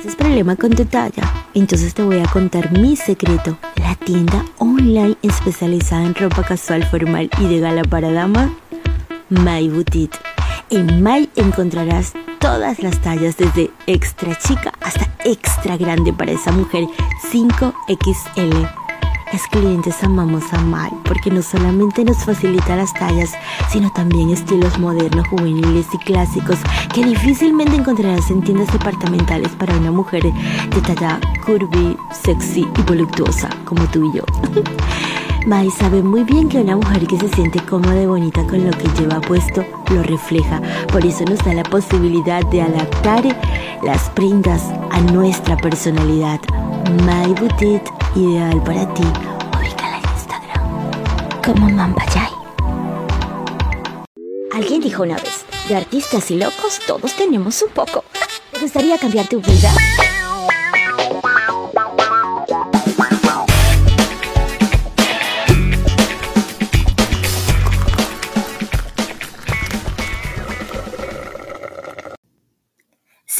¿Tienes problema con tu talla? Entonces te voy a contar mi secreto. La tienda online especializada en ropa casual, formal y de gala para dama, My Boutique. En My encontrarás todas las tallas desde extra chica hasta extra grande para esa mujer 5XL las clientes amamos a Mai porque no solamente nos facilita las tallas, sino también estilos modernos, juveniles y clásicos que difícilmente encontrarás en tiendas departamentales para una mujer de talla curvy, sexy y voluptuosa como tú y yo. Mai sabe muy bien que una mujer que se siente cómoda y bonita con lo que lleva puesto lo refleja. Por eso nos da la posibilidad de adaptar las prendas a nuestra personalidad. My Boutique, ideal para ti. Ubícala en Instagram como Mampayay. Alguien dijo una vez, de artistas y locos todos tenemos un poco. ¿Te gustaría cambiar tu vida?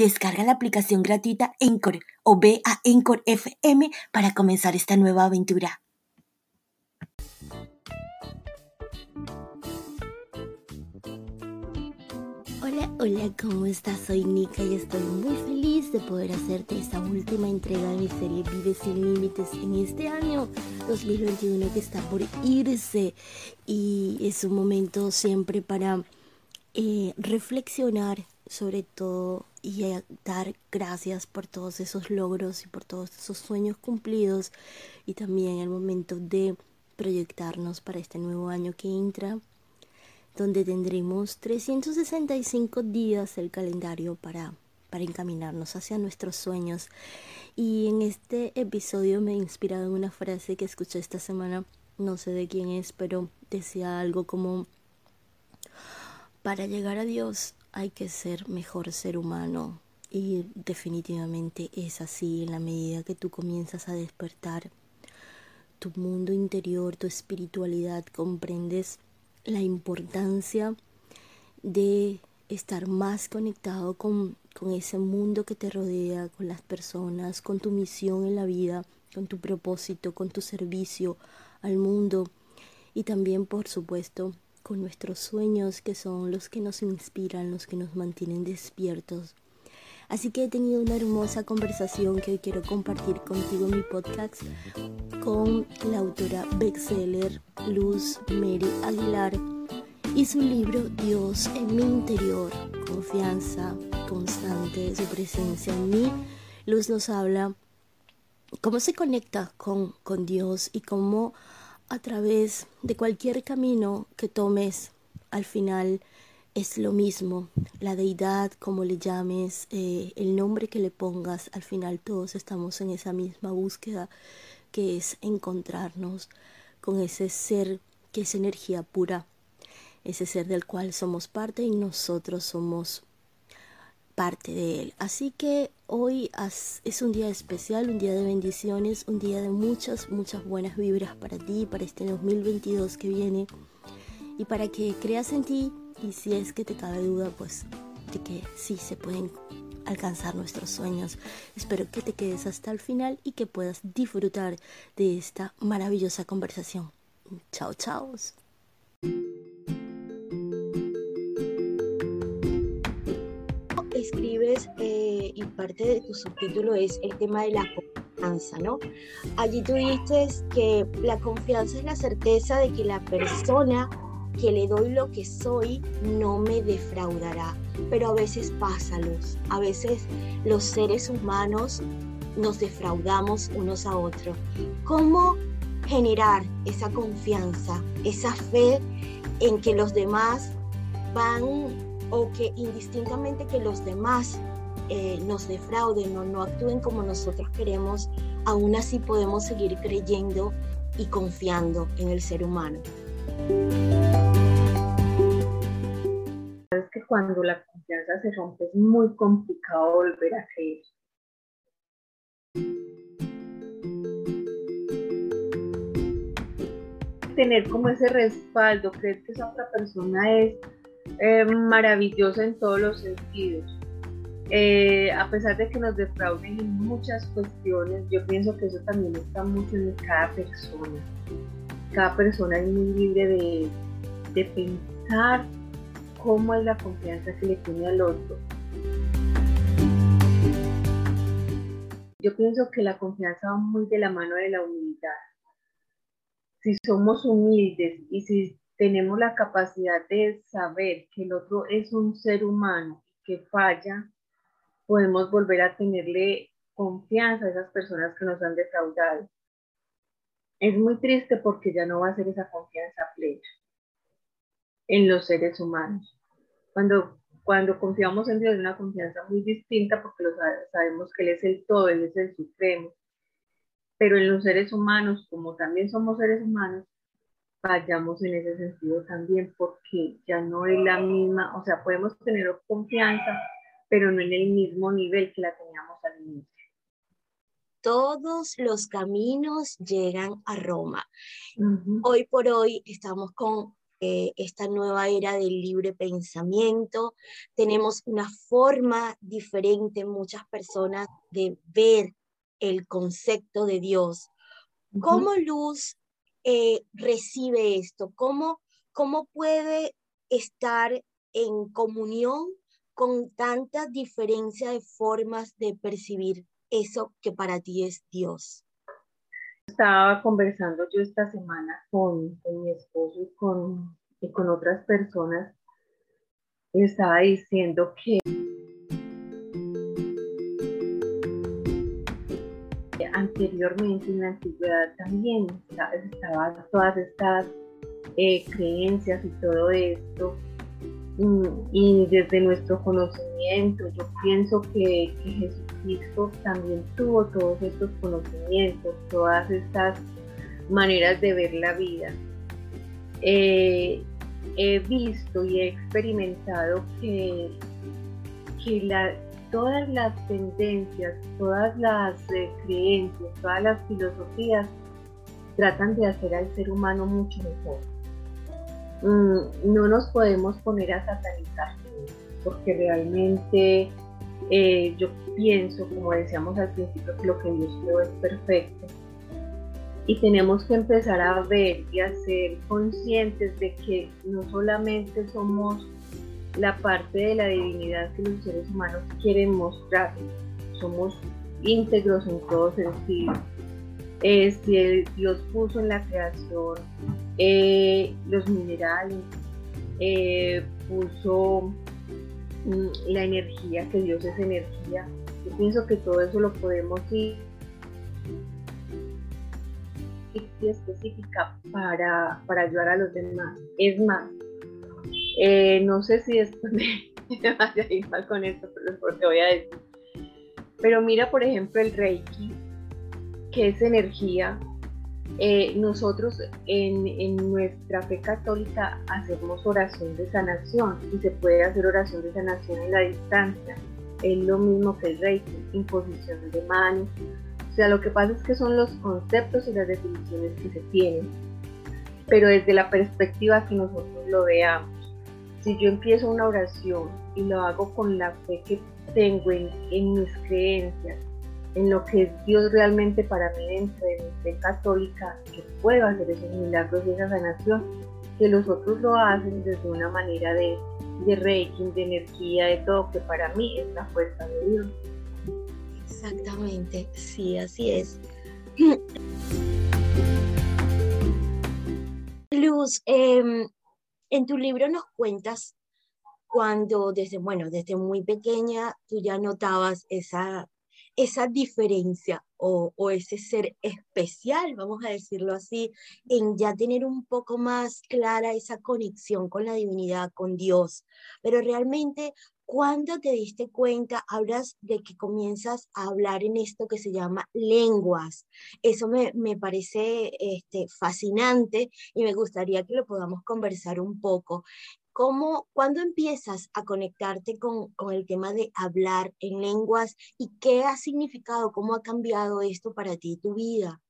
Descarga la aplicación gratuita Encore o ve a Encore FM para comenzar esta nueva aventura. Hola, hola, ¿cómo estás? Soy Nika y estoy muy feliz de poder hacerte esta última entrega de mi serie Vive sin Límites en este año 2021 que está por irse y es un momento siempre para eh, reflexionar sobre todo y dar gracias por todos esos logros y por todos esos sueños cumplidos y también el momento de proyectarnos para este nuevo año que entra donde tendremos 365 días el calendario para, para encaminarnos hacia nuestros sueños. Y en este episodio me he inspirado en una frase que escuché esta semana, no sé de quién es, pero decía algo como, para llegar a Dios hay que ser mejor ser humano. Y definitivamente es así en la medida que tú comienzas a despertar tu mundo interior, tu espiritualidad, comprendes la importancia de estar más conectado con, con, ese mundo que te rodea, con las personas, con tu misión en la vida, con tu propósito, con tu servicio al mundo y también, por supuesto, con nuestros sueños que son los que nos inspiran, los que nos mantienen despiertos. Así que he tenido una hermosa conversación que hoy quiero compartir contigo en mi podcast con la autora bestseller Luz Mary Aguilar y su libro Dios en mi interior, confianza constante su presencia en mí. Luz nos habla cómo se conecta con, con Dios y cómo a través de cualquier camino que tomes, al final es lo mismo. La deidad, como le llames, eh, el nombre que le pongas, al final todos estamos en esa misma búsqueda que es encontrarnos con ese ser que es energía pura, ese ser del cual somos parte y nosotros somos parte de él. Así que hoy es un día especial, un día de bendiciones, un día de muchas, muchas buenas vibras para ti, para este 2022 que viene y para que creas en ti y si es que te cabe duda, pues de que sí se pueden alcanzar nuestros sueños. Espero que te quedes hasta el final y que puedas disfrutar de esta maravillosa conversación. Chao, chao. Escribes eh, y parte de tu subtítulo es el tema de la confianza, ¿no? Allí tú dices que la confianza es la certeza de que la persona que le doy lo que soy no me defraudará. Pero a veces pasa, Luz. A veces los seres humanos nos defraudamos unos a otros. ¿Cómo generar esa confianza, esa fe en que los demás van o que indistintamente que los demás eh, nos defrauden o no actúen como nosotros queremos, aún así podemos seguir creyendo y confiando en el ser humano. Es que cuando la confianza se rompe es muy complicado volver a creer. Tener como ese respaldo, creer que esa otra persona es eh, maravillosa en todos los sentidos. Eh, a pesar de que nos defrauden en muchas cuestiones, yo pienso que eso también está mucho en cada persona. Cada persona es muy libre de, de pensar cómo es la confianza que le tiene al otro. Yo pienso que la confianza va muy de la mano de la humildad. Si somos humildes y si tenemos la capacidad de saber que el otro es un ser humano que falla, podemos volver a tenerle confianza a esas personas que nos han defraudado. Es muy triste porque ya no va a ser esa confianza plena en los seres humanos. Cuando, cuando confiamos en Dios es una confianza muy distinta porque lo sabemos que Él es el todo, Él es el supremo. Pero en los seres humanos, como también somos seres humanos, fallamos en ese sentido también porque ya no es la misma, o sea, podemos tener confianza, pero no en el mismo nivel que la teníamos al inicio. Todos los caminos llegan a Roma. Hoy por hoy estamos con eh, esta nueva era del libre pensamiento. Tenemos una forma diferente, muchas personas, de ver el concepto de Dios. ¿Cómo Luz eh, recibe esto? ¿Cómo, ¿Cómo puede estar en comunión con tanta diferencia de formas de percibir eso que para ti es Dios? Estaba conversando yo esta semana con, mi esposo y con, y con otras personas. Estaba diciendo que anteriormente en la antigüedad también estaban todas estas eh, creencias y todo esto y desde nuestro conocimiento, yo pienso que, Jesucristo también tuvo todos estos conocimientos, todas estas maneras de ver la vida. Eh, he visto y he experimentado que, que todas las tendencias, todas las eh, creencias, todas las filosofías tratan de hacer al ser humano mucho mejor Mm, no nos podemos poner a satanizar, porque realmente eh, yo pienso, como decíamos al principio, que lo que Dios creó es perfecto. Y tenemos que empezar a ver y a ser conscientes de que no solamente somos la parte de la divinidad que los seres humanos quieren mostrar, somos íntegros en todo sentido. Eh, si Dios puso en la creación eh, los minerales, eh, puso mm, la energía, que Dios es energía. Yo pienso que todo eso lo podemos ir específica para, para ayudar a los demás. Es más, eh, no sé si después me, vaya mal con esto, pero es porque voy a decir. Pero mira, por ejemplo, el Reiki, que es energía, eh, nosotros en, nuestra fe católica hacemos oración de sanación y se puede hacer oración de sanación en la distancia. Es lo mismo que el reiki, imposición de manos. O sea, lo que pasa es que son los conceptos y las definiciones que se tienen, pero desde la perspectiva que nosotros lo veamos. Si yo empiezo una oración y lo hago con la fe que tengo en, en mis creencias, en lo que es Dios realmente para mí dentro de mi fe católica, que puedo hacer esos milagros y esa sanación, que los otros lo hacen desde una manera de, de reiki, de energía, de todo, que para mí es la fuerza de Dios. Exactamente, sí, así es. Luz, em, en tu libro nos cuentas cuando desde, bueno, desde muy pequeña tú ya notabas esa esa diferencia o, ese ser especial, vamos a decirlo así, en ya tener un poco más clara esa conexión con la divinidad, con Dios. Pero realmente, ¿Cuándo te diste cuenta? Hablas de que comienzas a hablar en esto que se llama lenguas. Eso me, parece este, fascinante y me gustaría que lo podamos conversar un poco. ¿Cómo, ¿Cuándo empiezas a conectarte con, con, el tema de hablar en lenguas y qué ha significado, cómo ha cambiado esto para ti, tu vida?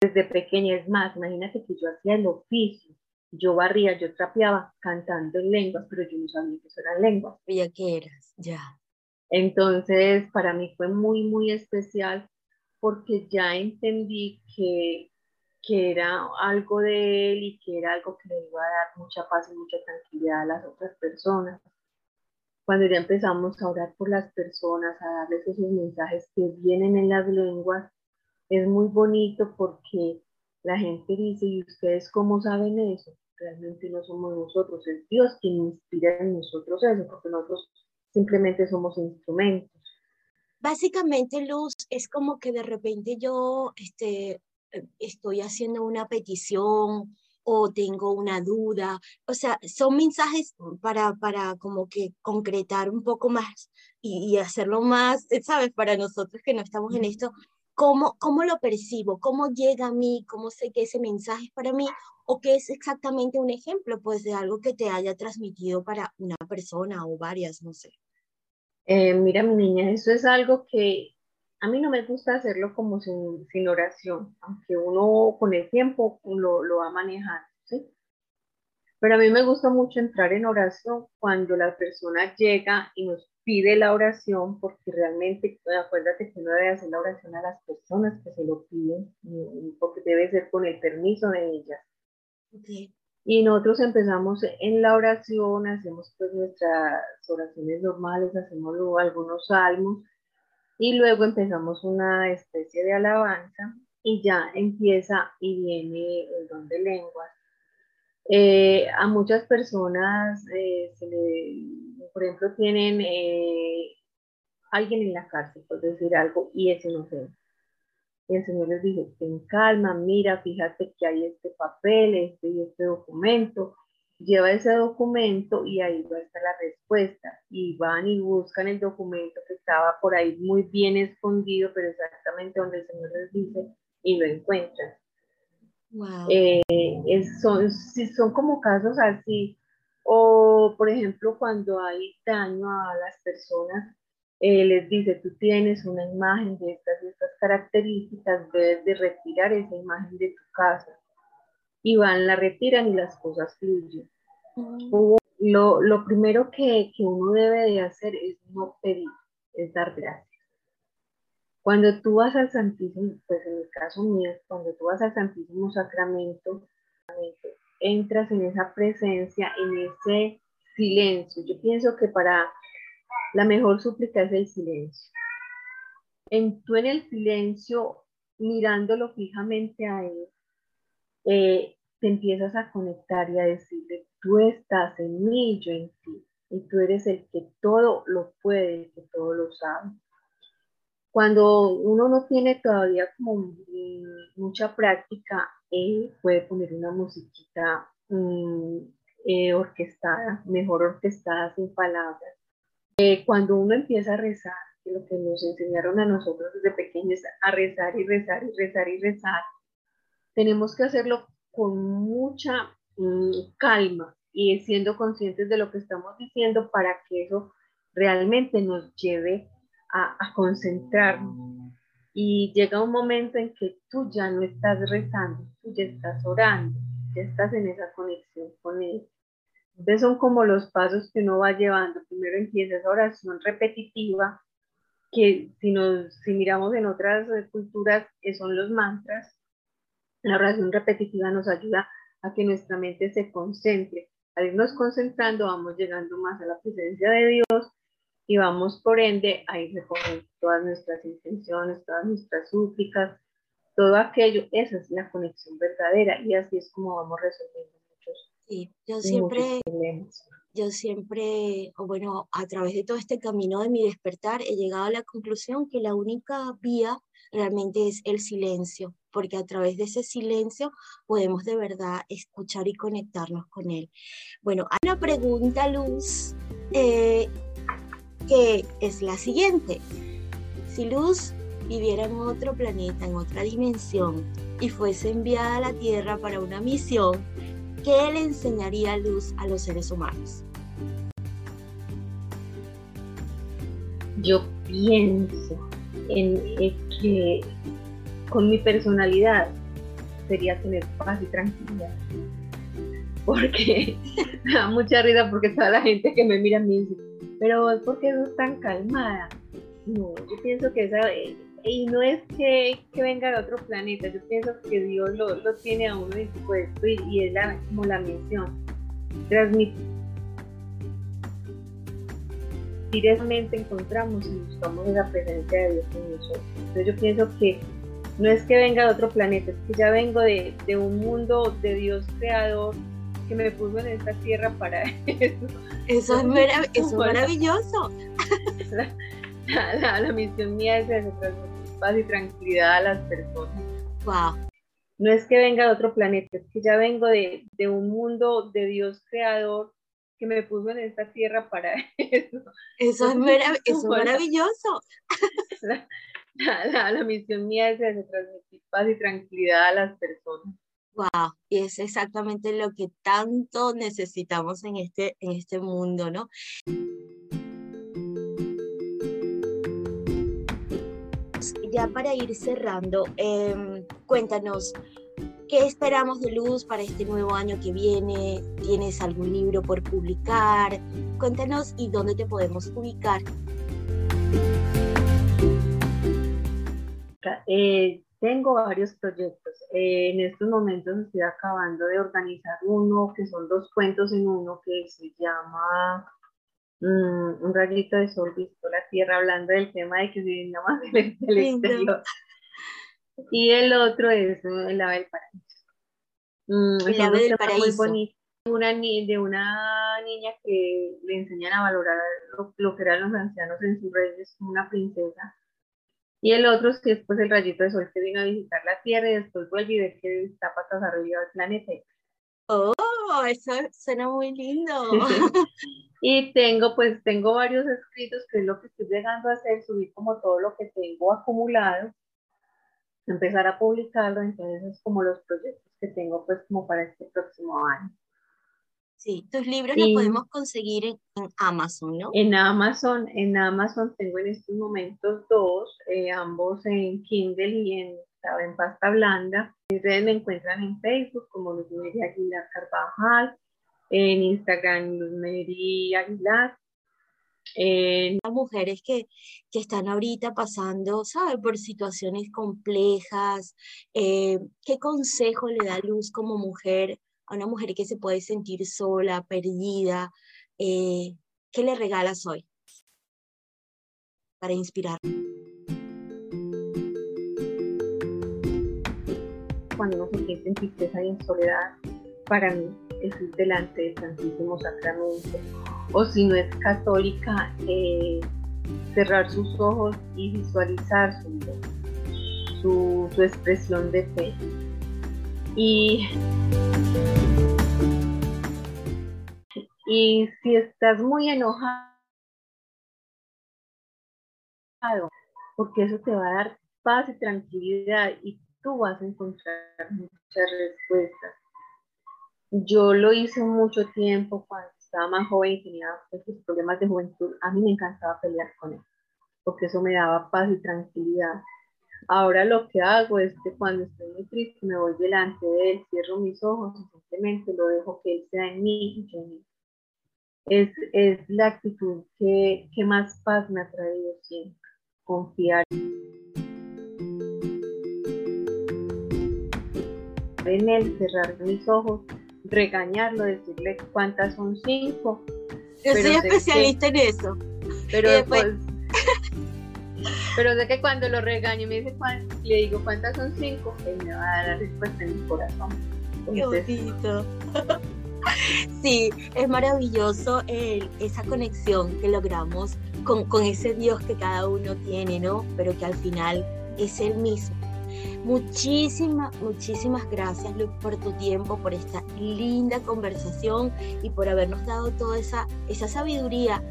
Desde pequeña, es más, imagínate que yo hacía el oficio yo barría, yo trapeaba cantando en lenguas, pero yo no sabía que eso eran lenguas. Ya que eras, ya. Entonces, para mí fue muy, muy especial porque ya entendí que, que era algo de él y que era algo que le iba a dar mucha paz y mucha tranquilidad a las otras personas. Cuando ya empezamos a orar por las personas, a darles esos mensajes que vienen en las lenguas, es muy bonito porque la gente dice, ¿y ustedes cómo saben eso? Realmente no somos nosotros, es Dios quien inspira en nosotros eso, porque nosotros simplemente somos instrumentos. Básicamente, Luz, es como que de repente yo este, estoy haciendo una petición o tengo una duda, o sea, son mensajes para, para como que concretar un poco más y, y hacerlo más, ¿sabes? Para nosotros que no estamos en esto, ¿Cómo, ¿Cómo lo percibo? ¿Cómo llega a mí? ¿Cómo sé que ese mensaje es para mí? ¿O que es exactamente un ejemplo pues, de algo que te haya transmitido para una persona o varias? No sé. Eh, mira, mi niña, eso es algo que a mí no me gusta hacerlo como sin, sin oración, aunque uno con el tiempo lo, lo va a manejar, ¿sí? Pero a mí me gusta mucho entrar en oración cuando la persona llega y nos pide la oración porque realmente, acuérdate que uno debe hacer la oración a las personas que se lo piden, porque debe ser con el permiso de ellas. Y nosotros empezamos en la oración, hacemos pues nuestras oraciones normales, hacemos algunos salmos y luego empezamos una especie de alabanza y ya empieza y viene el don de lenguas. Eh, a muchas personas eh, se le por ejemplo, tienen eh, alguien en la cárcel, por decir algo, y es inocente. Y el Señor les dice, ten calma, mira, fíjate que hay este papel, este y este documento, lleva ese documento y ahí va a estar la respuesta. Y van y buscan el documento que estaba por ahí muy bien escondido, pero exactamente donde el Señor les dice, y lo encuentran. Wow. Eh, son, son como casos así, o, por ejemplo, cuando hay daño a las personas, eh, les dice, tú tienes una imagen de estas y estas características, debes de retirar esa imagen de tu casa. Y van, la retiran y las cosas fluyen. lo, lo, primero que, que uno debe de hacer es no pedir, es dar gracias. Cuando tú vas al Santísimo, pues en el caso mío, cuando tú vas al Santísimo Sacramento, entras en esa presencia, en ese silencio. Yo pienso que para la mejor súplica es el silencio. En, tú en el silencio, mirándolo fijamente a él, eh, te empiezas a conectar y a decirle, tú estás en mí, yo en ti, y tú eres el que todo lo puede, que todo lo sabe. Cuando uno no tiene todavía como mucha práctica, él puede poner una musiquita mm, eh, orquestada, mejor orquestada sin palabras. Eh, cuando uno empieza a rezar, que lo que nos enseñaron a nosotros desde pequeños a rezar y rezar y rezar y rezar, tenemos que hacerlo con mucha mm, calma y siendo conscientes de lo que estamos diciendo para que eso realmente nos lleve a, concentrarnos. Y llega un momento en que tú ya no estás rezando, tú ya estás orando, ya estás en esa conexión con Él. Entonces son como los pasos que uno va llevando. Primero empieza esa oración repetitiva, que si, nos, si miramos en otras culturas, que son los mantras, la oración repetitiva nos ayuda a que nuestra mente se concentre. Al irnos concentrando, vamos llegando más a la presencia de Dios y vamos por ende a ir recogiendo todas nuestras intenciones, todas nuestras súplicas, todo aquello, esa es la conexión verdadera y así es como vamos resolviendo muchos, sí, yo siempre, problemas. Yo siempre, o bueno, a través de todo este camino de mi despertar, he llegado a la conclusión que la única vía realmente es el silencio, porque a través de ese silencio podemos de verdad escuchar y conectarnos con él. Bueno, hay una pregunta, Luz. Eh, que es la siguiente. Si Luz viviera en otro planeta, en otra dimensión, y fuese enviada a la Tierra para una misión, ¿qué le enseñaría Luz a los seres humanos? Yo pienso en que con mi personalidad sería tener paz y tranquilidad. Porque me da mucha risa porque toda la gente que me mira me dice, pero ¿por qué no tan calmada? No, yo pienso que esa, eh, y no es que, venga de otro planeta, yo pienso que Dios lo, tiene a uno y, y es la, como la misión, transmitir directamente encontramos y buscamos esa presencia de Dios en nosotros. Entonces yo pienso que no es que venga de otro planeta, es que ya vengo de, un mundo de Dios creador que me puso en esta tierra para eso. Eso es, maravilloso. La, misión mía es transmitir paz y tranquilidad a las personas. Wow. No es que venga de otro planeta, es que ya vengo de, un mundo de Dios creador que me puso en esta tierra para eso. Eso es, maravilloso. La, misión mía es transmitir paz y tranquilidad a las personas. Wow, y es exactamente lo que tanto necesitamos en este, en este mundo, ¿no? Ya para ir cerrando, em, cuéntanos, ¿Qué esperamos de Luz para este nuevo año que viene? ¿Tienes algún libro por publicar? Cuéntanos y dónde te podemos ubicar. Eh, tengo varios proyectos. Eh, en estos momentos estoy acabando de organizar uno, que son dos cuentos en uno, que se llama mm, Un rayito de sol visto la tierra, hablando del tema de que se viene más del exterior. Y el otro es el ave del paraíso. Mm, el ave del paraíso. Muy bonito. Una, de una niña que le enseñan a valorar lo, que eran los ancianos en sus reyes, una princesa. Y el otro sí es pues el rayito de sol que vino a visitar la Tierra y después vuelve y ve que está patas arriba del planeta. Oh, eso suena muy lindo. y tengo pues tengo varios escritos que es lo que estoy llegando a hacer, subir como todo lo que tengo acumulado empezar a publicarlo, entonces es como los proyectos que tengo pues como para este próximo año. Sí, tus libros los podemos conseguir en, Amazon, ¿no? En Amazon, en Amazon tengo en estos momentos dos, eh, ambos en Kindle y en, en pasta blanda. Ustedes me encuentran en Facebook como Luz Aguilar Carvajal, en Instagram Luz Aguilar eh, Las mujeres que, que, están ahorita pasando, ¿sabe? Por situaciones complejas, eh, ¿qué consejo le da Luz como mujer a una mujer que se puede sentir sola, perdida? Eh, ¿Qué le regalas hoy para inspirar? Cuando uno se siente en tristeza y en soledad, para mí es delante del Santísimo Sacramento o si no es católica, eh, cerrar sus ojos y visualizar su, su, expresión de fe. Y, y si estás muy enojado, porque eso te va a dar paz y tranquilidad y tú vas a encontrar muchas respuestas. Yo lo hice mucho tiempo cuando estaba más joven y tenía estos problemas de juventud, a mí me encantaba pelear con él, porque eso me daba paz y tranquilidad. Ahora lo que hago es que cuando estoy muy triste me voy delante de él, cierro mis ojos y simplemente lo dejo que él sea en mí y yo en él. Es, es la actitud que, que más paz me ha traído siempre, confiar. en él, cerrar mis ojos regañarlo, decirle cuántas son cinco. Yo soy especialista en eso. Pero después... pero sé que cuando lo regaño me dice le digo cuántas son cinco, él me va a dar la respuesta en mi corazón. Qué bonito. Sí, es maravilloso esa conexión que logramos con, con ese Dios que cada uno tiene, ¿no? Pero que al final es el mismo. Muchísimas, muchísimas gracias Luz por tu tiempo, por esta linda conversación y por habernos dado toda esa, esa sabiduría.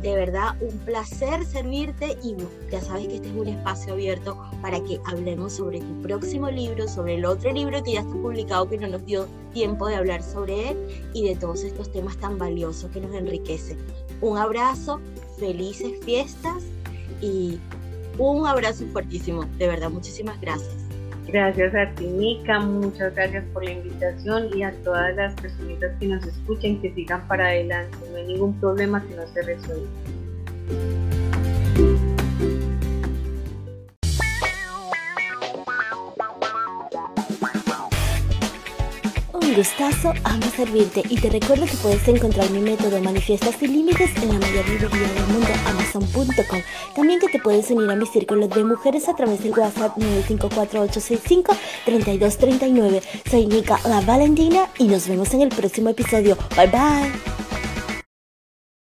De verdad, un placer servirte y ya sabes que este es un espacio abierto para que hablemos sobre tu próximo libro, sobre el otro libro que ya está publicado que no nos dio tiempo de hablar sobre él y de todos estos temas tan valiosos que nos enriquecen. Un abrazo, felices fiestas y un abrazo fuertísimo. De verdad, muchísimas gracias. Gracias a ti, Mica. Muchas gracias por la invitación y a todas las personitas que nos escuchen que sigan para adelante. No hay ningún problema que no se resuelva. Gustazo, amo servirte y te recuerdo que puedes encontrar mi método Manifiestas sin Límites en la mayor librería del mundo, amazon.com. También que te puedes unir a mi círculo de mujeres a través del WhatsApp 954-865-3239. Soy Nika La Valentina y nos vemos en el próximo episodio. Bye bye.